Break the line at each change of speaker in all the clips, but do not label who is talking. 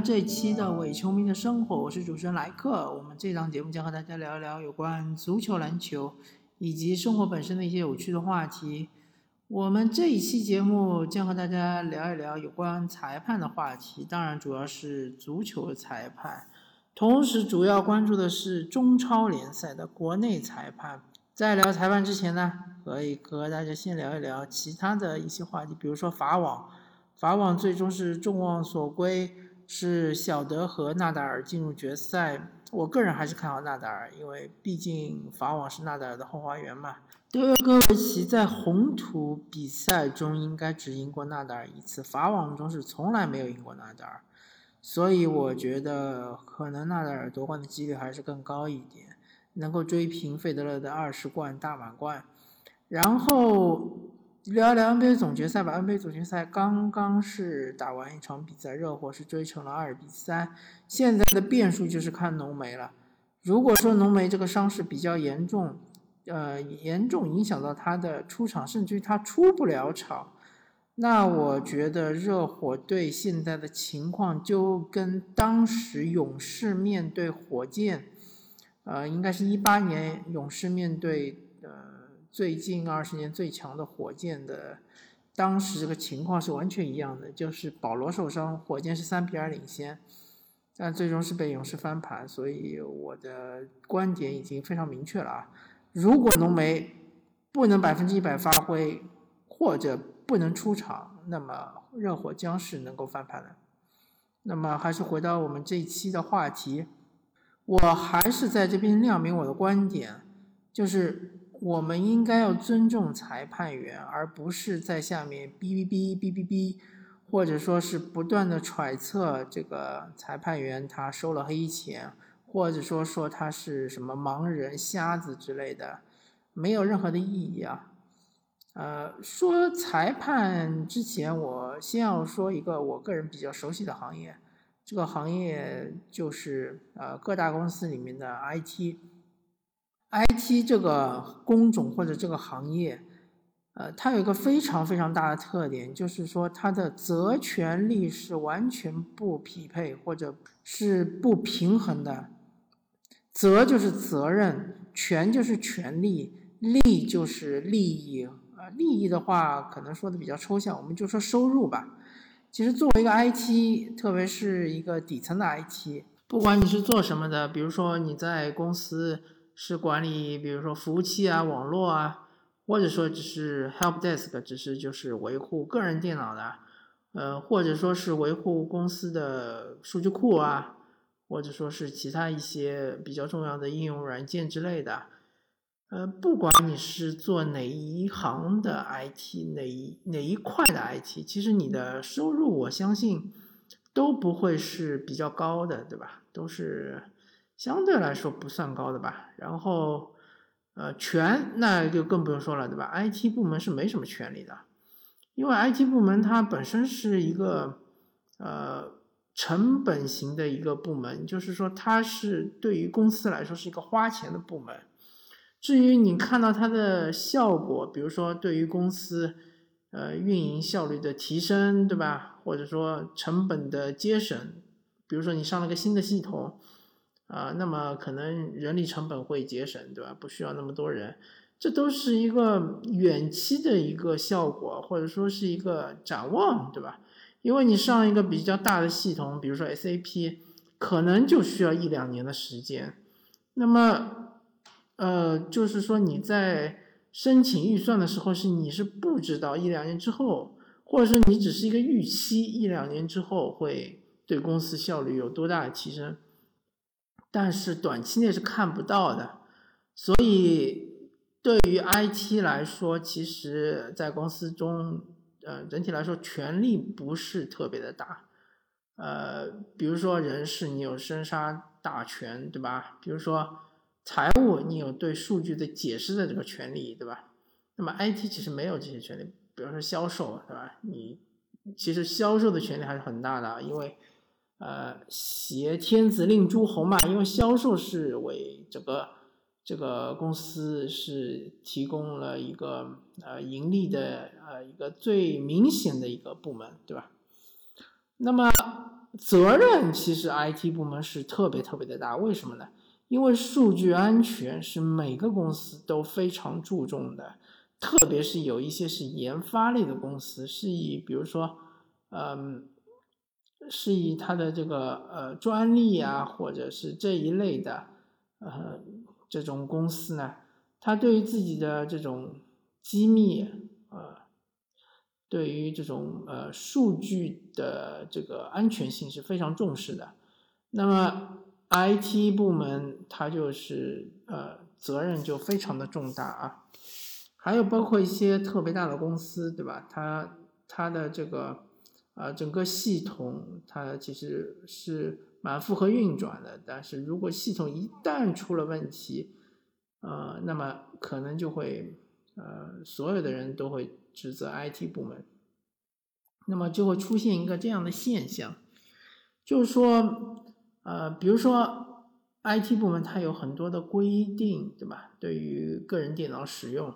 这一期的伪球迷的生活，我是主持人莱克。我们这档节目将和大家聊一聊有关足球、篮球以及生活本身的一些有趣的话题。我们这一期节目将和大家聊一聊有关裁判的话题，当然主要是足球裁判，同时主要关注的是中超联赛的国内裁判。在聊裁判之前呢，可以和大家先聊一聊其他的一些话题，比如说法网。法网最终是众望所归，是小德和纳达尔进入决赛。我个人还是看好纳达尔，因为毕竟法网是纳达尔的后花园嘛。德约科维奇在红土比赛中应该只赢过纳达尔一次，法网中是从来没有赢过纳达尔，所以我觉得可能纳达尔夺冠的几率还是更高一点。能够追平费德勒的二十冠大满贯，然后聊一聊 NBA 总决赛吧。NBA 总决赛刚刚是打完一场比赛，热火是追成了二比三。现在的变数就是看浓眉了。如果说浓眉这个伤势比较严重，呃，严重影响到他的出场，甚至于他出不了场，那我觉得热火队现在的情况就跟当时勇士面对火箭。呃，应该是一八年勇士面对最近二十年最强的火箭的，当时这个情况是完全一样的，就是保罗受伤，火箭是三比二领先，但最终是被勇士翻盘，所以我的观点已经非常明确了啊，如果浓眉不能百分之一百发挥或者不能出场，那么热火将是能够翻盘的。那么还是回到我们这一期的话题。我还是在这边亮明我的观点，就是我们应该要尊重裁判员，而不是在下面哔哔哔哔哔哔，或者说是不断的揣测这个裁判员他收了黑钱，或者说说他是什么盲人、瞎子之类的，没有任何的意义啊。呃，说裁判之前，我先要说一个我个人比较熟悉的行业。这个行业就是呃各大公司里面的 IT IT 这个工种或者这个行业，呃，它有一个非常非常大的特点，就是说它的责权利是完全不匹配或者是不平衡的。责就是责任，权就是权利，利就是利益。啊，利益的话可能说的比较抽象，我们就说收入吧。其实作为一个 IT，特别是一个底层的 IT，不管你是做什么的，比如说你在公司是管理，比如说服务器啊、网络啊，或者说只是 Help Desk，只是就是维护个人电脑的，呃，或者说是维护公司的数据库啊，或者说是其他一些比较重要的应用软件之类的。呃，不管你是做哪一行的 IT，哪一哪一块的 IT，其实你的收入我相信都不会是比较高的，对吧？都是相对来说不算高的吧。然后，呃，权那就更不用说了，对吧？IT 部门是没什么权利的，因为 IT 部门它本身是一个呃成本型的一个部门，就是说它是对于公司来说是一个花钱的部门。至于你看到它的效果，比如说对于公司，呃，运营效率的提升，对吧？或者说成本的节省，比如说你上了个新的系统，啊，那么可能人力成本会节省，对吧？不需要那么多人，这都是一个远期的一个效果，或者说是一个展望，对吧？因为你上一个比较大的系统，比如说 SAP，可能就需要一两年的时间，那么。呃，就是说你在申请预算的时候，是你是不知道一两年之后，或者说你只是一个预期一两年之后会对公司效率有多大的提升，但是短期内是看不到的。所以对于 IT 来说，其实在公司中，呃，整体来说权力不是特别的大。呃，比如说人事，你有生杀大权，对吧？比如说。财务，你有对数据的解释的这个权利，对吧？那么 IT 其实没有这些权利，比如说销售，对吧？你其实销售的权利还是很大的，因为呃挟天子令诸侯嘛，因为销售是为这个这个公司是提供了一个呃盈利的呃一个最明显的一个部门，对吧？那么责任其实 IT 部门是特别特别的大，为什么呢？因为数据安全是每个公司都非常注重的，特别是有一些是研发类的公司，是以比如说，嗯，是以它的这个呃专利啊，或者是这一类的呃这种公司呢，它对于自己的这种机密呃，对于这种呃数据的这个安全性是非常重视的，那么。IT 部门它就是呃责任就非常的重大啊，还有包括一些特别大的公司，对吧？它它的这个啊整个系统它其实是蛮符合运转的，但是如果系统一旦出了问题，呃，那么可能就会呃所有的人都会指责 IT 部门，那么就会出现一个这样的现象，就是说。呃，比如说，IT 部门它有很多的规定，对吧？对于个人电脑使用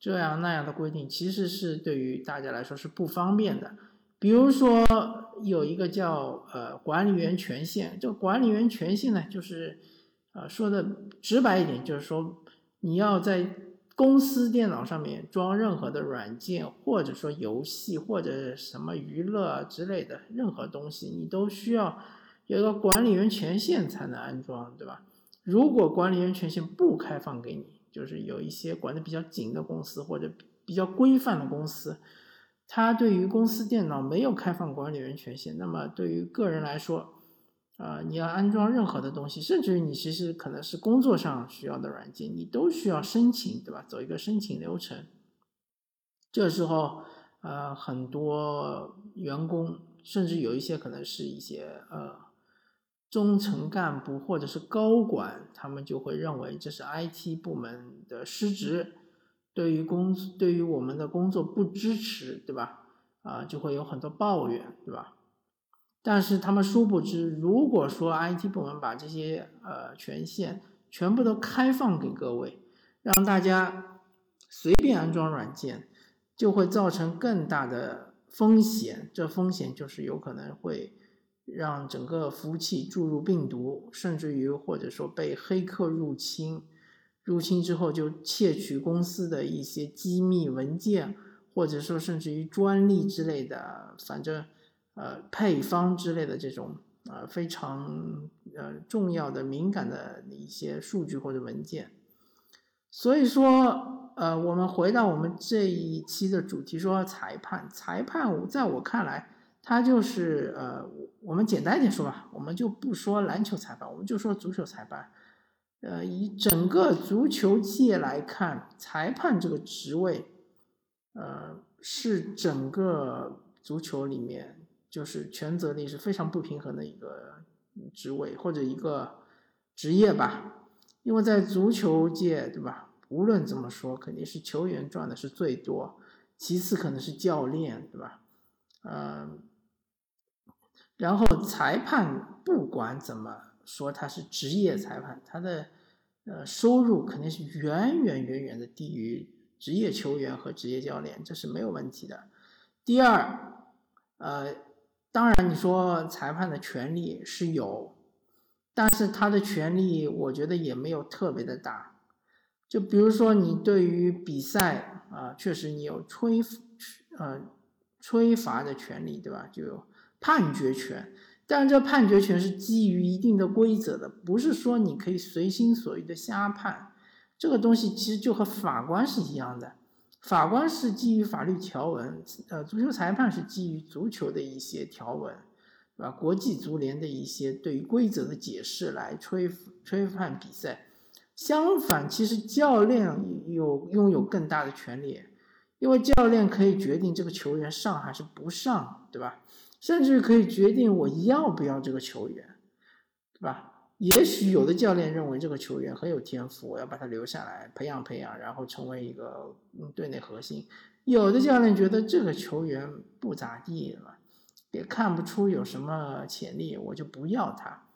这样那样的规定，其实是对于大家来说是不方便的。比如说有一个叫呃管理员权限，这个管理员权限呢，就是呃说的直白一点，就是说你要在公司电脑上面装任何的软件，或者说游戏或者什么娱乐之类的任何东西，你都需要。有一个管理员权限才能安装，对吧？如果管理员权限不开放给你，就是有一些管的比较紧的公司或者比较规范的公司，它对于公司电脑没有开放管理员权限，那么对于个人来说，啊，你要安装任何的东西，甚至于你其实可能是工作上需要的软件，你都需要申请，对吧？走一个申请流程。这时候，呃，很多员工，甚至有一些可能是一些呃。中层干部或者是高管，他们就会认为这是 IT 部门的失职，对于工对于我们的工作不支持，对吧？啊，就会有很多抱怨，对吧？但是他们殊不知，如果说 IT 部门把这些呃权限全部都开放给各位，让大家随便安装软件，就会造成更大的风险。这风险就是有可能会。让整个服务器注入病毒，甚至于或者说被黑客入侵，入侵之后就窃取公司的一些机密文件，或者说甚至于专利之类的，反正呃配方之类的这种呃非常呃重要的敏感的一些数据或者文件。所以说呃我们回到我们这一期的主题，说裁判，裁判在我看来。他就是呃，我们简单一点说吧，我们就不说篮球裁判，我们就说足球裁判。呃，以整个足球界来看，裁判这个职位，呃，是整个足球里面就是权责力是非常不平衡的一个职位或者一个职业吧。因为在足球界，对吧？无论怎么说，肯定是球员赚的是最多，其次可能是教练，对吧？嗯。然后裁判不管怎么说，他是职业裁判，他的呃收入肯定是远远远远的低于职业球员和职业教练，这是没有问题的。第二，呃，当然你说裁判的权利是有，但是他的权利我觉得也没有特别的大。就比如说你对于比赛啊，确实你有吹呃吹罚的权利，对吧？就有。判决权，但这判决权是基于一定的规则的，不是说你可以随心所欲的瞎判。这个东西其实就和法官是一样的，法官是基于法律条文，呃，足球裁判是基于足球的一些条文，对吧？国际足联的一些对于规则的解释来吹吹判比赛。相反，其实教练有拥有更大的权利，因为教练可以决定这个球员上还是不上，对吧？甚至可以决定我要不要这个球员，对吧？也许有的教练认为这个球员很有天赋，我要把他留下来培养培养，然后成为一个队内核心。有的教练觉得这个球员不咋地了，也看不出有什么潜力，我就不要他。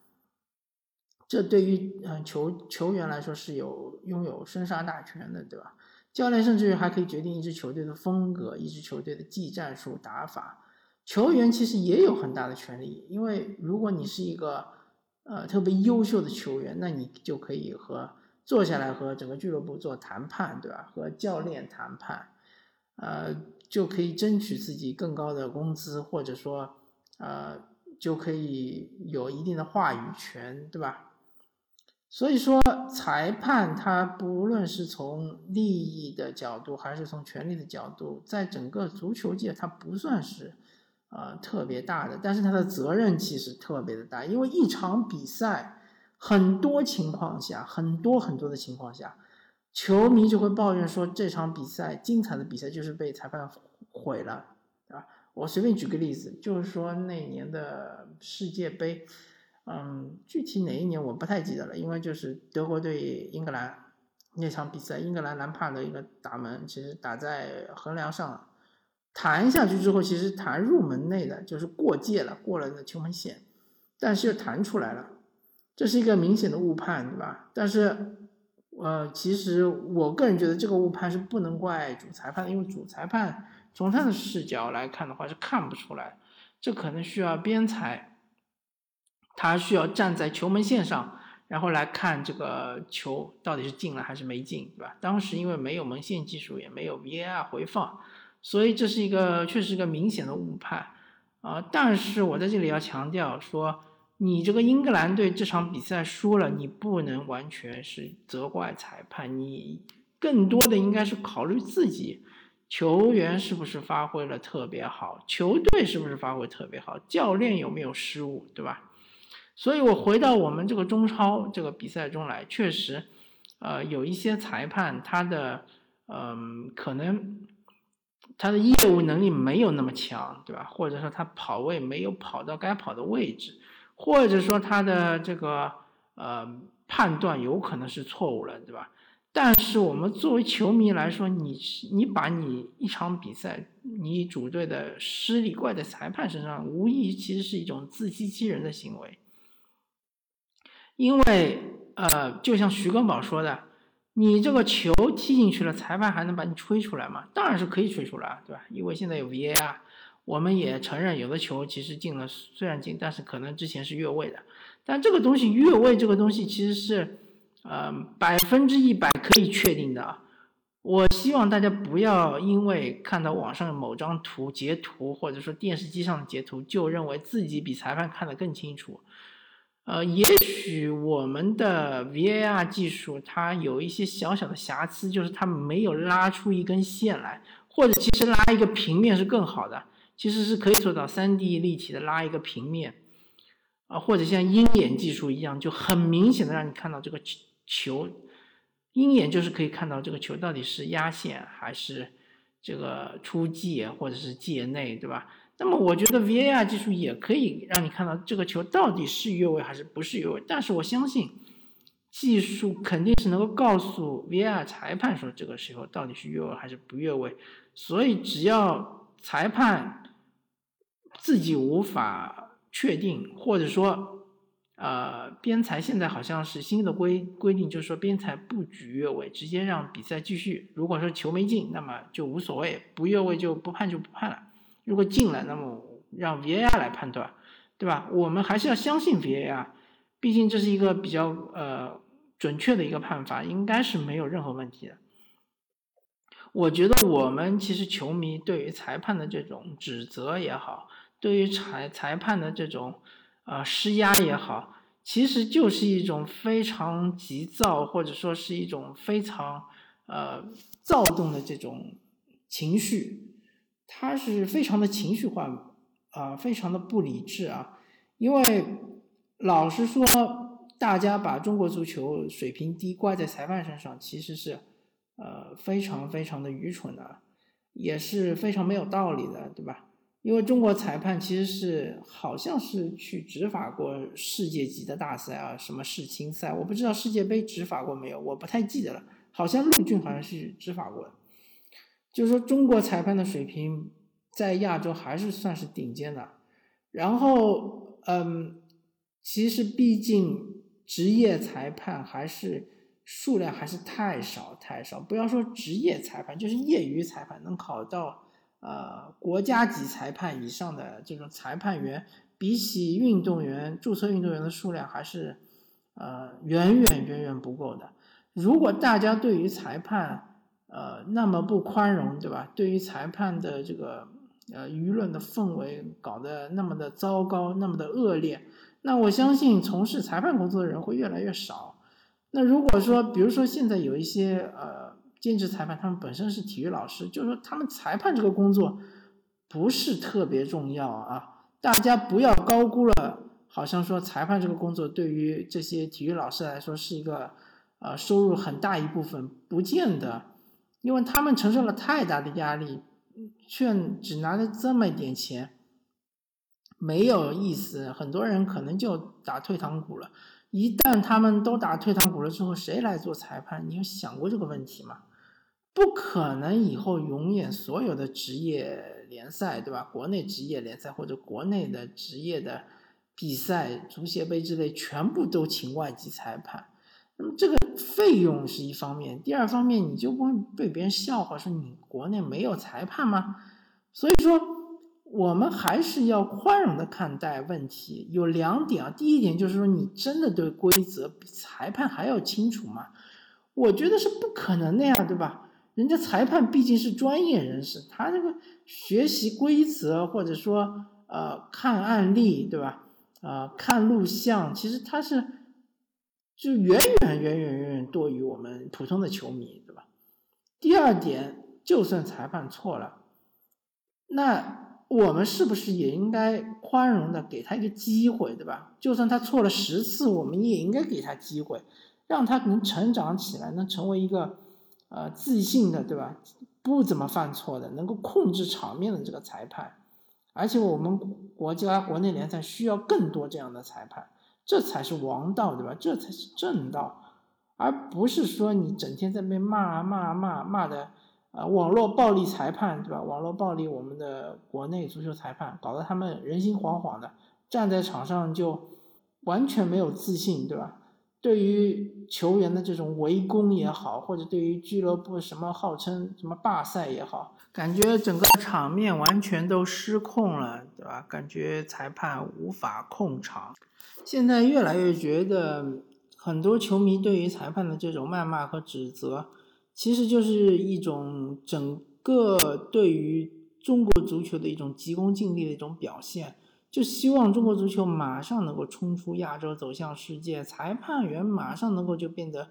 这对于嗯球球员来说是有拥有生杀大权的，对吧？教练甚至于还可以决定一支球队的风格，一支球队的技战术打法。球员其实也有很大的权利，因为如果你是一个呃特别优秀的球员，那你就可以和坐下来和整个俱乐部做谈判，对吧？和教练谈判，呃，就可以争取自己更高的工资，或者说呃就可以有一定的话语权，对吧？所以说，裁判他不论是从利益的角度，还是从权力的角度，在整个足球界，他不算是，呃，特别大的，但是他的责任其实特别的大，因为一场比赛，很多情况下，很多很多的情况下，球迷就会抱怨说，这场比赛精彩的比赛就是被裁判毁了，对吧？我随便举个例子，就是说那年的世界杯。嗯，具体哪一年我不太记得了，因为就是德国对英格兰那场比赛，英格兰兰帕的一个打门，其实打在横梁上了，弹下去之后，其实弹入门内的，就是过界了，过了那球门线，但是又弹出来了，这是一个明显的误判，对吧？但是，呃，其实我个人觉得这个误判是不能怪主裁判的，因为主裁判从他的视角来看的话是看不出来，这可能需要边裁。他需要站在球门线上，然后来看这个球到底是进了还是没进，对吧？当时因为没有门线技术，也没有 VAR 回放，所以这是一个确实是个明显的误判啊。但是我在这里要强调说，你这个英格兰队这场比赛输了，你不能完全是责怪裁判，你更多的应该是考虑自己球员是不是发挥了特别好，球队是不是发挥特别好，教练有没有失误，对吧？所以，我回到我们这个中超这个比赛中来，确实，呃，有一些裁判他的，嗯，可能他的业务能力没有那么强，对吧？或者说他跑位没有跑到该跑的位置，或者说他的这个呃判断有可能是错误了，对吧？但是我们作为球迷来说，你你把你一场比赛你主队的失利怪在裁判身上，无疑其实是一种自欺欺人的行为。因为，呃，就像徐根宝说的，你这个球踢进去了，裁判还能把你吹出来吗？当然是可以吹出来，对吧？因为现在有 VAR，我们也承认有的球其实进了，虽然进，但是可能之前是越位的。但这个东西越位这个东西其实是，呃，百分之一百可以确定的。我希望大家不要因为看到网上某张图截图，或者说电视机上的截图，就认为自己比裁判看得更清楚。呃，也许我们的 VAR 技术它有一些小小的瑕疵，就是它没有拉出一根线来，或者其实拉一个平面是更好的，其实是可以做到 3D 立体的拉一个平面，啊，或者像鹰眼技术一样，就很明显的让你看到这个球，鹰眼就是可以看到这个球到底是压线还是这个出界或者是界内，对吧？那么我觉得 VAR 技术也可以让你看到这个球到底是越位还是不是越位，但是我相信技术肯定是能够告诉 VAR 裁判说这个时候到底是越位还是不越位。所以只要裁判自己无法确定，或者说呃边裁现在好像是新的规规定，就是说边裁不举越位，直接让比赛继续。如果说球没进，那么就无所谓，不越位就不判就不判了。如果进了，那么让 VAR 来判断，对吧？我们还是要相信 VAR，毕竟这是一个比较呃准确的一个判罚，应该是没有任何问题的。我觉得我们其实球迷对于裁判的这种指责也好，对于裁裁判的这种呃施压也好，其实就是一种非常急躁，或者说是一种非常呃躁动的这种情绪。他是非常的情绪化啊，非常的不理智啊。因为老实说，大家把中国足球水平低挂在裁判身上，其实是呃非常非常的愚蠢的，也是非常没有道理的，对吧？因为中国裁判其实是好像是去执法过世界级的大赛啊，什么世青赛，我不知道世界杯执法过没有，我不太记得了。好像陆俊好像是执法过的。就是说，中国裁判的水平在亚洲还是算是顶尖的。然后，嗯，其实毕竟职业裁判还是数量还是太少太少。不要说职业裁判，就是业余裁判能考到呃国家级裁判以上的这种裁判员，比起运动员注册运动员的数量还是呃远远远远不够的。如果大家对于裁判呃那么不宽容，对吧？对于裁判的这个呃舆论的氛围搞得那么的糟糕，那么的恶劣，那我相信从事裁判工作的人会越来越少。那如果说，比如说现在有一些呃兼职裁判，他们本身是体育老师，就是说他们裁判这个工作不是特别重要啊，大家不要高估了，好像说裁判这个工作对于这些体育老师来说是一个呃收入很大一部分，不见得，因为他们承受了太大的压力，却只拿了这么一点钱，没有意思，很多人可能就打退堂鼓了。一旦他们都打退堂鼓了之后，谁来做裁判？你有想过这个问题吗？不可能以后永远所有的职业联赛，对吧？国内职业联赛或者国内的职业的比赛，足协杯之类，全部都请外籍裁判。那么这个费用是一方面，第二方面你就不会被别人笑话说你国内没有裁判吗？所以说。我们还是要宽容的看待问题。有两点啊，第一点就是说，你真的对规则比裁判还要清楚吗？我觉得是不可能的呀，对吧？人家裁判毕竟是专业人士，他这个学习规则或者说呃看案例，对吧？呃看录像，其实他是就远远远远远远多于我们普通的球迷，对吧？第二点，就算裁判错了，那。我们是不是也应该宽容的给他一个机会，对吧？就算他错了十次，我们也应该给他机会，让他能成长起来，能成为一个呃自信的，对吧？不怎么犯错的，能够控制场面的这个裁判。而且我们国家国内联赛需要更多这样的裁判，这才是王道，对吧？这才是正道，而不是说你整天在被骂骂骂骂的。啊，网络暴力裁判，对吧？网络暴力，我们的国内足球裁判搞得他们人心惶惶的，站在场上就完全没有自信，对吧？对于球员的这种围攻也好，或者对于俱乐部什么号称什么罢赛也好，感觉整个场面完全都失控了，对吧？感觉裁判无法控场。现在越来越觉得，很多球迷对于裁判的这种谩骂和指责。其实就是一种整个对于中国足球的一种急功近利的一种表现，就希望中国足球马上能够冲出亚洲，走向世界，裁判员马上能够就变得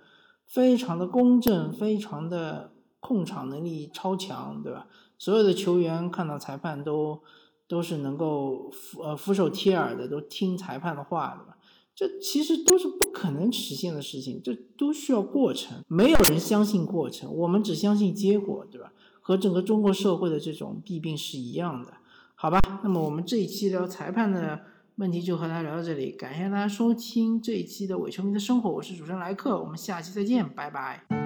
非常的公正，非常的控场能力超强，对吧？所有的球员看到裁判都都是能够俯呃俯首帖耳的，都听裁判的话，对吧？这其实都是不可能实现的事情，这都需要过程。没有人相信过程，我们只相信结果，对吧？和整个中国社会的这种弊病是一样的，好吧？那么我们这一期聊裁判的问题就和大家聊到这里，感谢大家收听这一期的伪球迷的生活，我是主持人莱克，我们下期再见，拜拜。